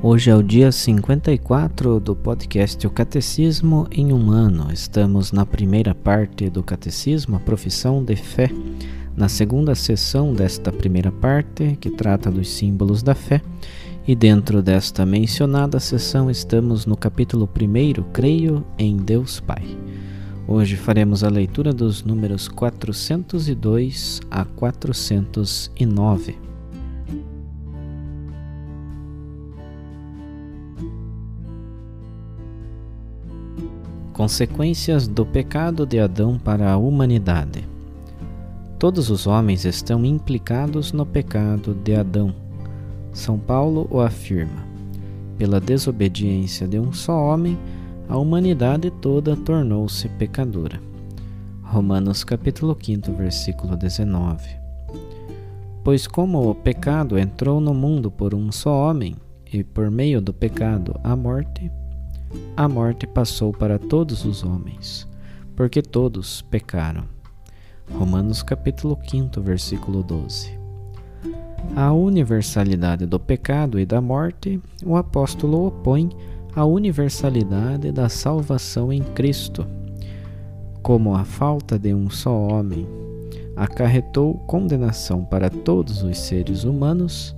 Hoje é o dia 54 do podcast O Catecismo em um Ano. Estamos na primeira parte do Catecismo, a profissão de fé. Na segunda sessão desta primeira parte, que trata dos símbolos da fé, e dentro desta mencionada sessão estamos no capítulo 1, Creio em Deus Pai. Hoje faremos a leitura dos números 402 a 409. Consequências do pecado de Adão para a humanidade. Todos os homens estão implicados no pecado de Adão. São Paulo o afirma. Pela desobediência de um só homem, a humanidade toda tornou-se pecadora. Romanos capítulo 5, versículo 19. Pois como o pecado entrou no mundo por um só homem, e por meio do pecado a morte, a morte passou para todos os homens, porque todos pecaram. Romanos capítulo 5, versículo 12. A universalidade do pecado e da morte, o apóstolo opõe à universalidade da salvação em Cristo. Como a falta de um só homem acarretou condenação para todos os seres humanos,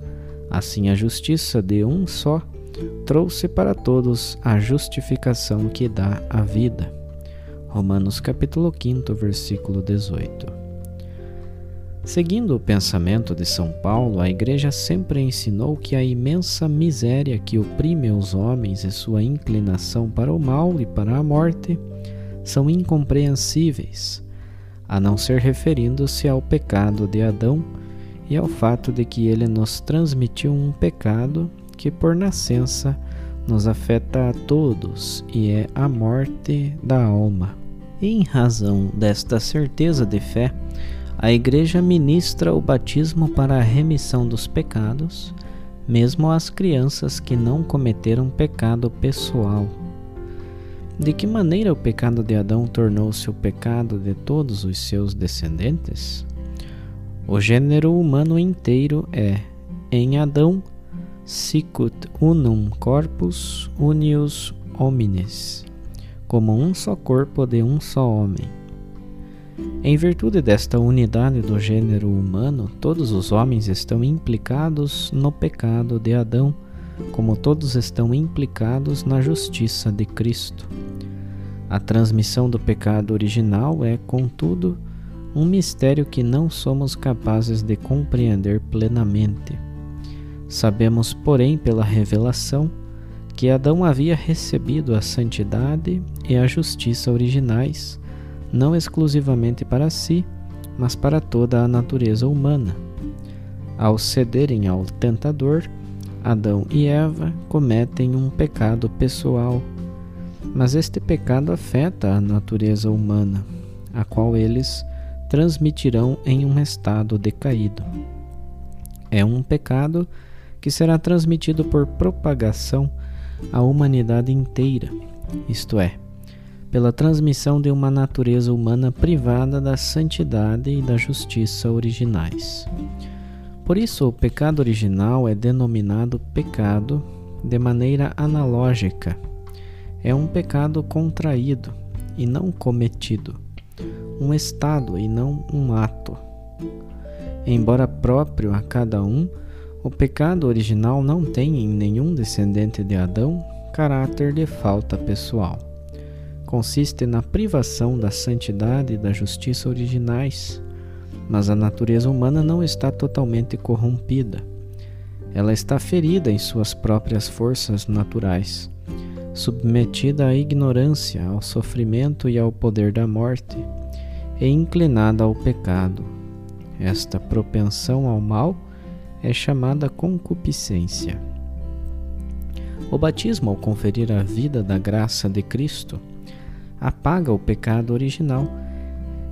assim a justiça de um só trouxe para todos a justificação que dá a vida. Romanos capítulo 5, versículo 18. Seguindo o pensamento de São Paulo, a Igreja sempre ensinou que a imensa miséria que oprime os homens e sua inclinação para o mal e para a morte são incompreensíveis, a não ser referindo-se ao pecado de Adão e ao fato de que ele nos transmitiu um pecado que por nascença nos afeta a todos e é a morte da alma. Em razão desta certeza de fé, a Igreja ministra o batismo para a remissão dos pecados, mesmo às crianças que não cometeram pecado pessoal. De que maneira o pecado de Adão tornou-se o pecado de todos os seus descendentes? O gênero humano inteiro é, em Adão, sicut unum corpus unius homines, como um só corpo de um só homem. Em virtude desta unidade do gênero humano, todos os homens estão implicados no pecado de Adão, como todos estão implicados na justiça de Cristo. A transmissão do pecado original é, contudo, um mistério que não somos capazes de compreender plenamente. Sabemos, porém, pela revelação, que Adão havia recebido a santidade e a justiça originais, não exclusivamente para si, mas para toda a natureza humana. Ao cederem ao tentador, Adão e Eva cometem um pecado pessoal, mas este pecado afeta a natureza humana, a qual eles transmitirão em um estado decaído. É um pecado que será transmitido por propagação à humanidade inteira, isto é, pela transmissão de uma natureza humana privada da santidade e da justiça originais. Por isso, o pecado original é denominado pecado de maneira analógica. É um pecado contraído e não cometido, um estado e não um ato. Embora próprio a cada um, O pecado original não tem em nenhum descendente de Adão caráter de falta pessoal. Consiste na privação da santidade e da justiça originais, mas a natureza humana não está totalmente corrompida. Ela está ferida em suas próprias forças naturais, submetida à ignorância, ao sofrimento e ao poder da morte, e inclinada ao pecado. Esta propensão ao mal é chamada concupiscência. O batismo, ao conferir a vida da graça de Cristo, apaga o pecado original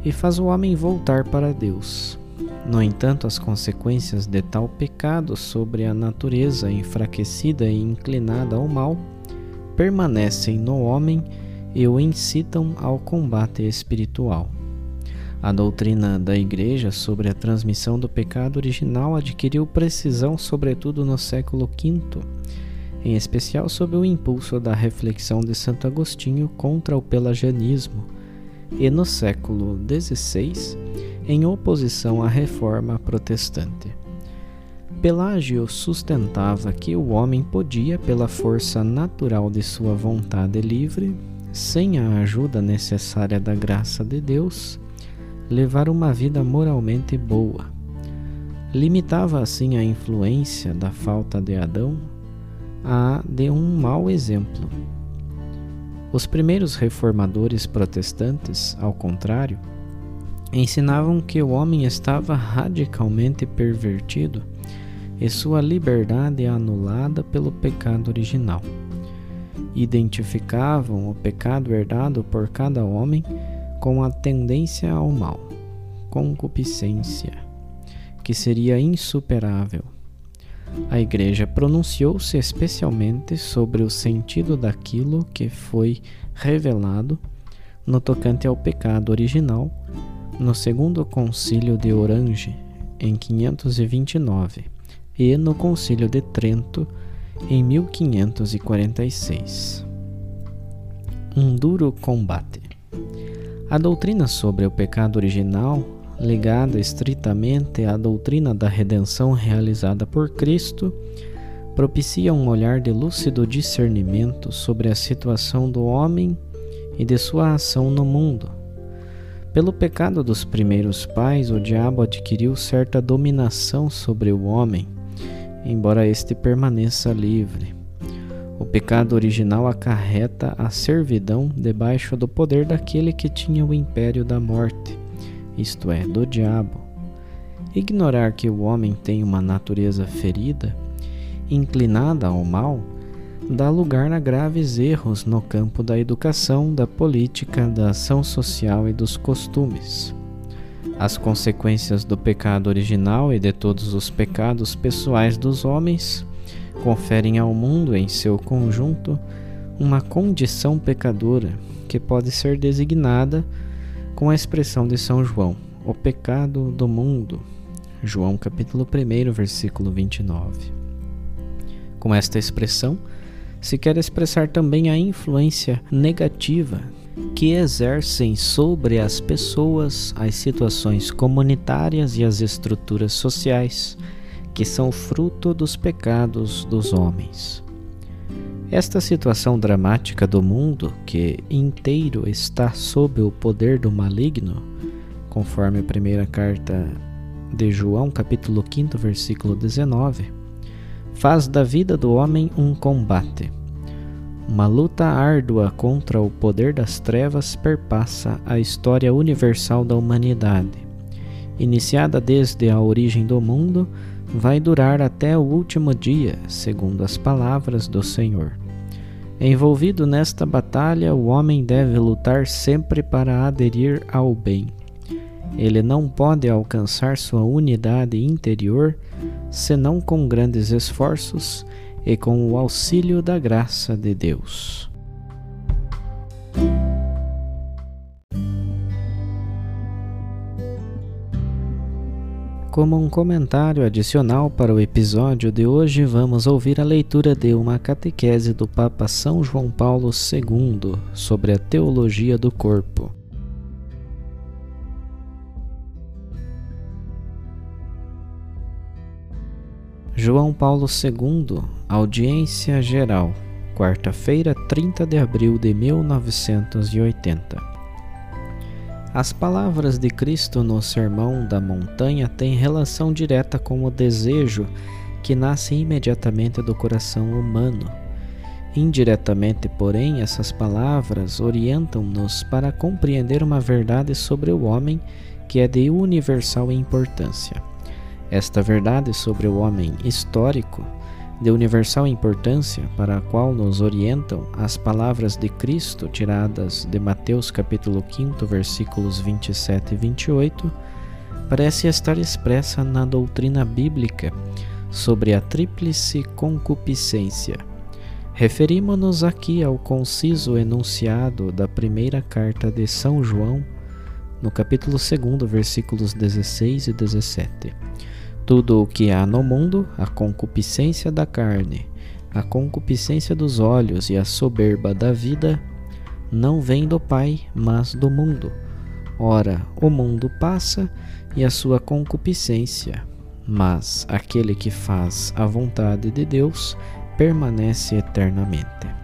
e faz o homem voltar para Deus. No entanto, as consequências de tal pecado sobre a natureza enfraquecida e inclinada ao mal permanecem no homem e o incitam ao combate espiritual. A doutrina da Igreja sobre a transmissão do pecado original adquiriu precisão, sobretudo no século V, em especial sob o impulso da reflexão de Santo Agostinho contra o pelagianismo, e no século XVI, em oposição à reforma protestante. Pelágio sustentava que o homem podia, pela força natural de sua vontade livre, sem a ajuda necessária da graça de Deus, levar uma vida moralmente boa. Limitava assim a influência da falta de Adão a de um mau exemplo. Os primeiros reformadores protestantes, ao contrário, ensinavam que o homem estava radicalmente pervertido e sua liberdade anulada pelo pecado original. Identificavam o pecado herdado por cada homem com a tendência ao mal, concupiscência, que seria insuperável. A Igreja pronunciou-se especialmente sobre o sentido daquilo que foi revelado no tocante ao pecado original no segundo concílio de Orange, em 529, e no concílio de Trento, em 1546. Um duro combate. A doutrina sobre o pecado original, ligada estritamente à doutrina da redenção realizada por Cristo, propicia um olhar de lúcido discernimento sobre a situação do homem e de sua ação no mundo. Pelo pecado dos primeiros pais, o diabo adquiriu certa dominação sobre o homem, embora este permaneça livre. O pecado original acarreta a servidão debaixo do poder daquele que tinha o império da morte, isto é, do diabo. Ignorar que o homem tem uma natureza ferida, inclinada ao mal, dá lugar a graves erros no campo da educação, da política, da ação social e dos costumes. As consequências do pecado original e de todos os pecados pessoais dos homens conferem ao mundo em seu conjunto uma condição pecadora que pode ser designada com a expressão de São João, o pecado do mundo. João capítulo 1, versículo 29. Com esta expressão, se quer expressar também a influência negativa que exercem sobre as pessoas, as situações comunitárias e as estruturas sociais que são fruto dos pecados dos homens. Esta situação dramática do mundo, que inteiro está sob o poder do maligno, conforme a primeira carta de João, capítulo 5, versículo 19, faz da vida do homem um combate. Uma luta árdua contra o poder das trevas perpassa a história universal da humanidade. Iniciada desde a origem do mundo, vai durar até o último dia, segundo as palavras do Senhor. Envolvido nesta batalha, o homem deve lutar sempre para aderir ao bem. Ele não pode alcançar sua unidade interior senão com grandes esforços e com o auxílio da graça de Deus. Como um comentário adicional para o episódio de hoje, vamos ouvir a leitura de uma catequese do Papa São João Paulo II sobre a teologia do corpo. João Paulo II, Audiência Geral, quarta-feira, 30 de abril de 1980. As palavras de Cristo no Sermão da Montanha têm relação direta com o desejo que nasce imediatamente do coração humano. Indiretamente, porém, essas palavras orientam-nos para compreender uma verdade sobre o homem que é de universal importância. Esta verdade sobre o homem histórico, de universal importância, para a qual nos orientam as palavras de Cristo tiradas de Mateus capítulo 5, versículos 27 e 28, parece estar expressa na doutrina bíblica sobre a tríplice concupiscência. Referimos-nos aqui ao conciso enunciado da primeira carta de São João, no capítulo 2, versículos 16 e 17 tudo o que há no mundo, a concupiscência da carne, a concupiscência dos olhos e a soberba da vida, não vem do Pai, mas do mundo. Ora, o mundo passa e a sua concupiscência, mas aquele que faz a vontade de Deus permanece eternamente.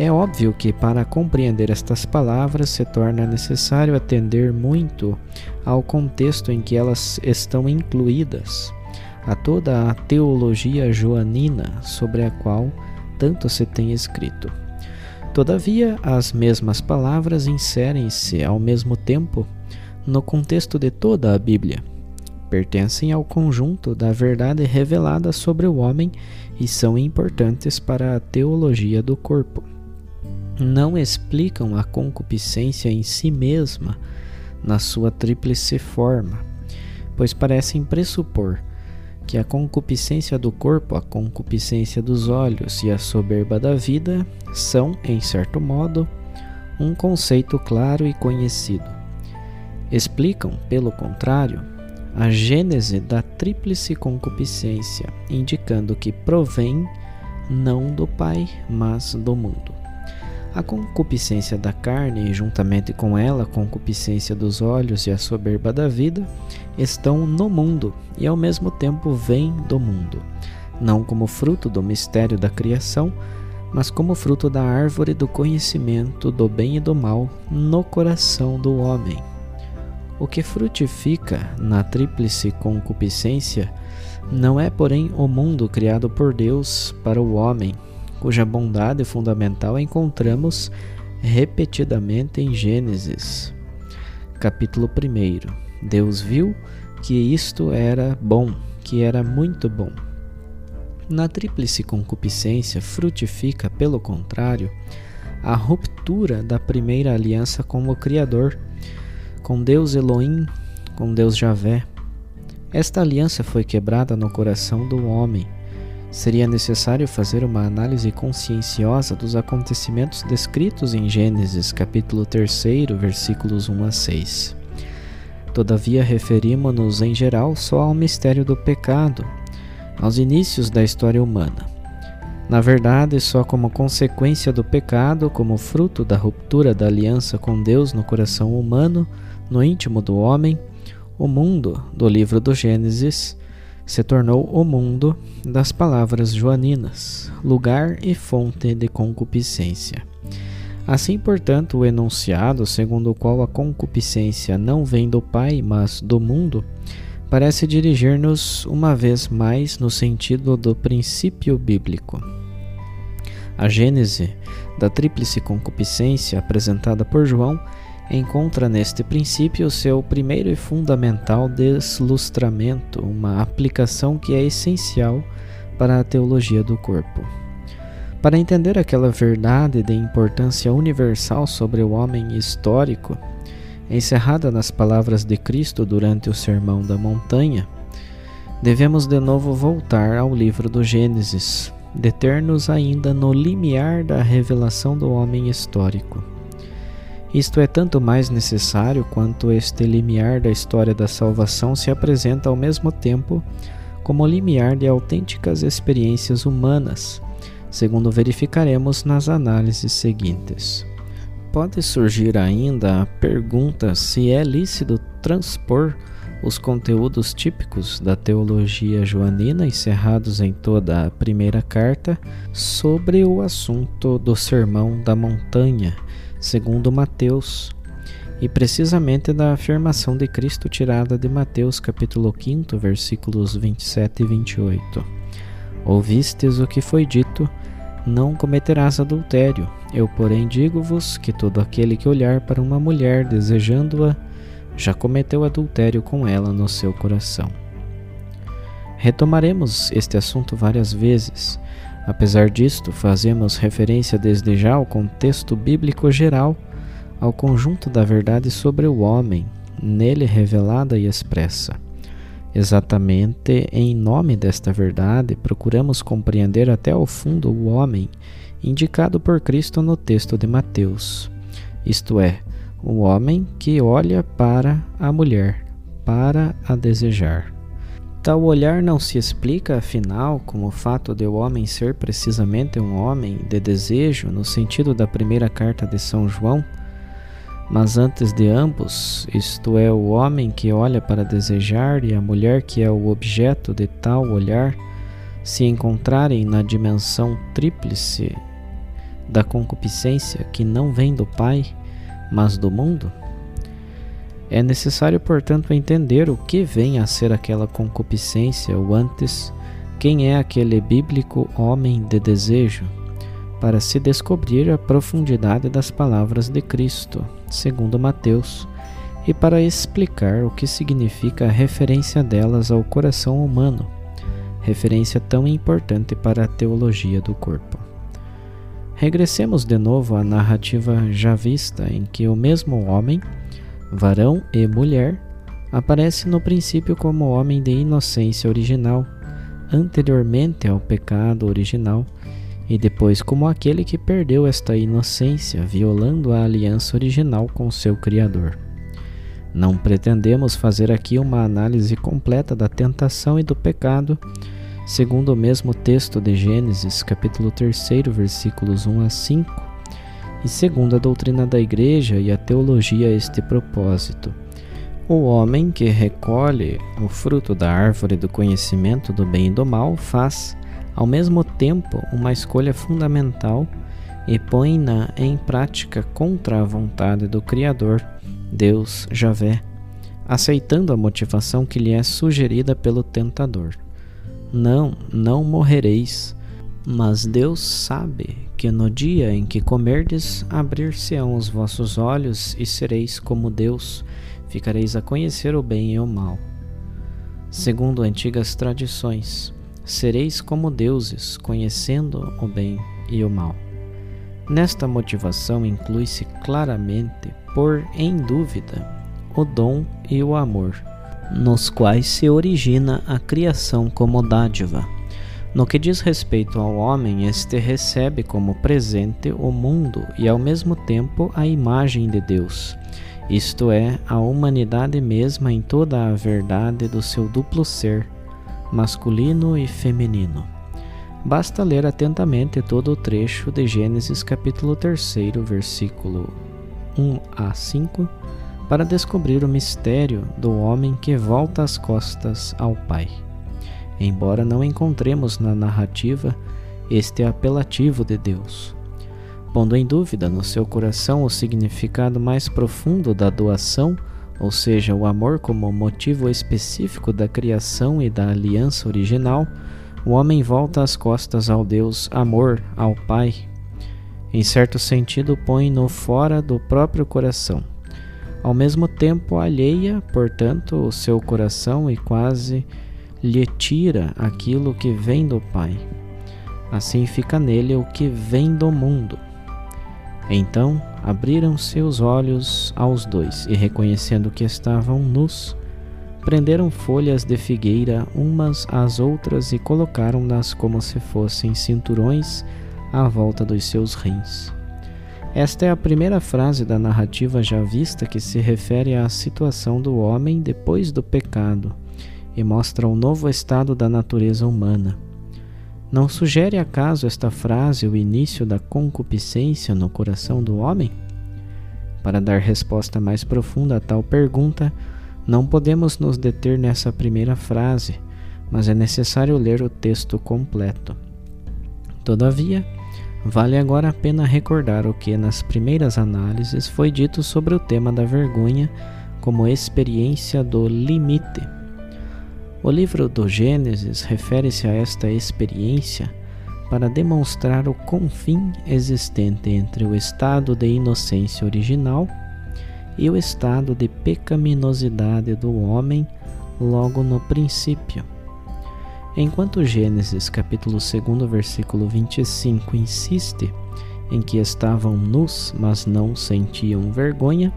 É óbvio que para compreender estas palavras se torna necessário atender muito ao contexto em que elas estão incluídas, a toda a teologia joanina sobre a qual tanto se tem escrito. Todavia, as mesmas palavras inserem-se ao mesmo tempo no contexto de toda a Bíblia. Pertencem ao conjunto da verdade revelada sobre o homem e são importantes para a teologia do corpo não explicam a concupiscência em si mesma na sua tríplice forma, pois parecem pressupor que a concupiscência do corpo, a concupiscência dos olhos e a soberba da vida são, em certo modo, um conceito claro e conhecido. Explicam, pelo contrário, a gênese da tríplice concupiscência, indicando que provém não do Pai, mas do mundo. A concupiscência da carne, juntamente com ela a concupiscência dos olhos e a soberba da vida, estão no mundo e ao mesmo tempo vêm do mundo, não como fruto do mistério da criação, mas como fruto da árvore do conhecimento do bem e do mal no coração do homem. O que frutifica na tríplice concupiscência não é, porém, o mundo criado por Deus para o homem, cuja bondade fundamental encontramos repetidamente em Gênesis, capítulo 1. Deus viu que isto era bom, que era muito bom. Na tríplice concupiscência frutifica, pelo contrário, a ruptura da primeira aliança com o Criador, com Deus Elohim, com Deus Javé. Esta aliança foi quebrada no coração do homem seria necessário fazer uma análise conscienciosa dos acontecimentos descritos em Gênesis capítulo 3, versículos 1 a 6. Todavia, referimos-nos em geral só ao mistério do pecado, aos inícios da história humana. Na verdade, só como consequência do pecado, como fruto da ruptura da aliança com Deus no coração humano, no íntimo do homem, o mundo, do livro do Gênesis, se tornou o mundo das palavras joaninas, lugar e fonte de concupiscência. Assim, portanto, o enunciado segundo o qual a concupiscência não vem do Pai, mas do mundo, parece dirigir-nos uma vez mais no sentido do princípio bíblico. A gênese da tríplice concupiscência apresentada por João encontra neste princípio seu primeiro e fundamental deslustramento, uma aplicação que é essencial para a teologia do corpo. Para entender aquela verdade de importância universal sobre o homem histórico, encerrada nas palavras de Cristo durante o Sermão da Montanha, devemos de novo voltar ao livro do Gênesis, deter-nos ainda no limiar da revelação do homem histórico. Isto é tanto mais necessário quanto este limiar da história da salvação se apresenta ao mesmo tempo como limiar de autênticas experiências humanas, segundo verificaremos nas análises seguintes. Pode surgir ainda a pergunta se é lícito transpor os conteúdos típicos da teologia joanina encerrados em toda a primeira carta sobre o assunto do Sermão da Montanha, segundo Mateus, e precisamente da afirmação de Cristo tirada de Mateus capítulo 5, versículos 27 e 28. Ouvistes o que foi dito: não cometerás adultério. Eu, porém, digo-vos que todo aquele que olhar para uma mulher desejando-a já cometeu adultério com ela no seu coração. Retomaremos este assunto várias vezes. Apesar disto, fazemos referência desde já ao contexto bíblico geral, ao conjunto da verdade sobre o homem, nele revelada e expressa. Exatamente em nome desta verdade, procuramos compreender até ao fundo o homem indicado por Cristo no texto de Mateus, isto é, o homem que olha para a mulher, para a desejar. Tal olhar não se explica, afinal, como o fato de o homem ser precisamente um homem de desejo, no sentido da primeira carta de São João, mas antes de ambos, isto é, o homem que olha para desejar e a mulher que é o objeto de tal olhar, se encontrarem na dimensão tríplice da concupiscência que não vem do Pai, mas do mundo? É necessário, portanto, entender o que vem a ser aquela concupiscência, ou antes, quem é aquele bíblico homem de desejo, para se descobrir a profundidade das palavras de Cristo, segundo Mateus, e para explicar o que significa a referência delas ao coração humano, referência tão importante para a teologia do corpo. Regressemos de novo à narrativa já vista, em que o mesmo homem, varão e mulher, aparece no princípio como homem de inocência original, anteriormente ao pecado original, e depois como aquele que perdeu esta inocência, violando a aliança original com seu Criador. Não pretendemos fazer aqui uma análise completa da tentação e do pecado segundo o mesmo texto de Gênesis, capítulo 3, versículos 1 a 5, e segundo a doutrina da Igreja e a teologia a este propósito. O homem que recolhe o fruto da árvore do conhecimento do bem e do mal faz, ao mesmo tempo, uma escolha fundamental e põe-na em prática contra a vontade do Criador, Deus Javé, aceitando a motivação que lhe é sugerida pelo tentador. Não, não morrereis. Mas Deus sabe que no dia em que comerdes, abrir-se-ão os vossos olhos e sereis como Deus, ficareis a conhecer o bem e o mal. Segundo antigas tradições, sereis como deuses, conhecendo o bem e o mal. Nesta motivação inclui-se claramente pôr em dúvida o dom e o amor nos quais se origina a criação como dádiva. No que diz respeito ao homem, este recebe como presente o mundo e ao mesmo tempo a imagem de Deus, isto é, a humanidade mesma em toda a verdade do seu duplo ser, masculino e feminino. Basta ler atentamente todo o trecho de Gênesis capítulo 3, versículo 1 a 5 para descobrir o mistério do homem que volta as costas ao Pai. Embora não encontremos na narrativa este apelativo de Deus, pondo em dúvida no seu coração o significado mais profundo da doação, ou seja, o amor como motivo específico da criação e da aliança original, o homem volta as costas ao Deus amor, ao Pai. Em certo sentido, põe-no fora do próprio coração ao mesmo tempo alheia, portanto, o seu coração e quase lhe tira aquilo que vem do Pai. Assim fica nele o que vem do mundo. Então abriram seus olhos aos dois e, reconhecendo que estavam nus, prenderam folhas de figueira umas às outras e colocaram-nas como se fossem cinturões à volta dos seus rins. Esta é a primeira frase da narrativa já vista que se refere à situação do homem depois do pecado e mostra o novo estado da natureza humana. Não sugere acaso esta frase o início da concupiscência no coração do homem? Para dar resposta mais profunda a tal pergunta, Não podemos nos deter nessa primeira frase, mas é necessário ler o texto completo. Todavia, vale agora a pena recordar o que nas primeiras análises foi dito sobre o tema da vergonha como experiência do limite. O livro do Gênesis refere-se a esta experiência para demonstrar o confim existente entre o estado de inocência original e o estado de pecaminosidade do homem logo no princípio. Enquanto Gênesis capítulo 2 versículo 25 insiste em que estavam nus, mas não sentiam vergonha,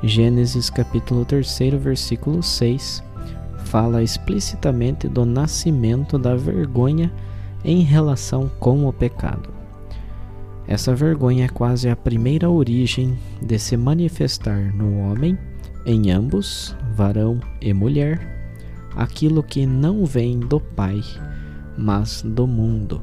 Gênesis capítulo 3 versículo 6 fala explicitamente do nascimento da vergonha em relação com o pecado. Essa vergonha é quase a primeira origem de se manifestar no homem, em ambos, varão e mulher, aquilo que não vem do Pai, mas do mundo.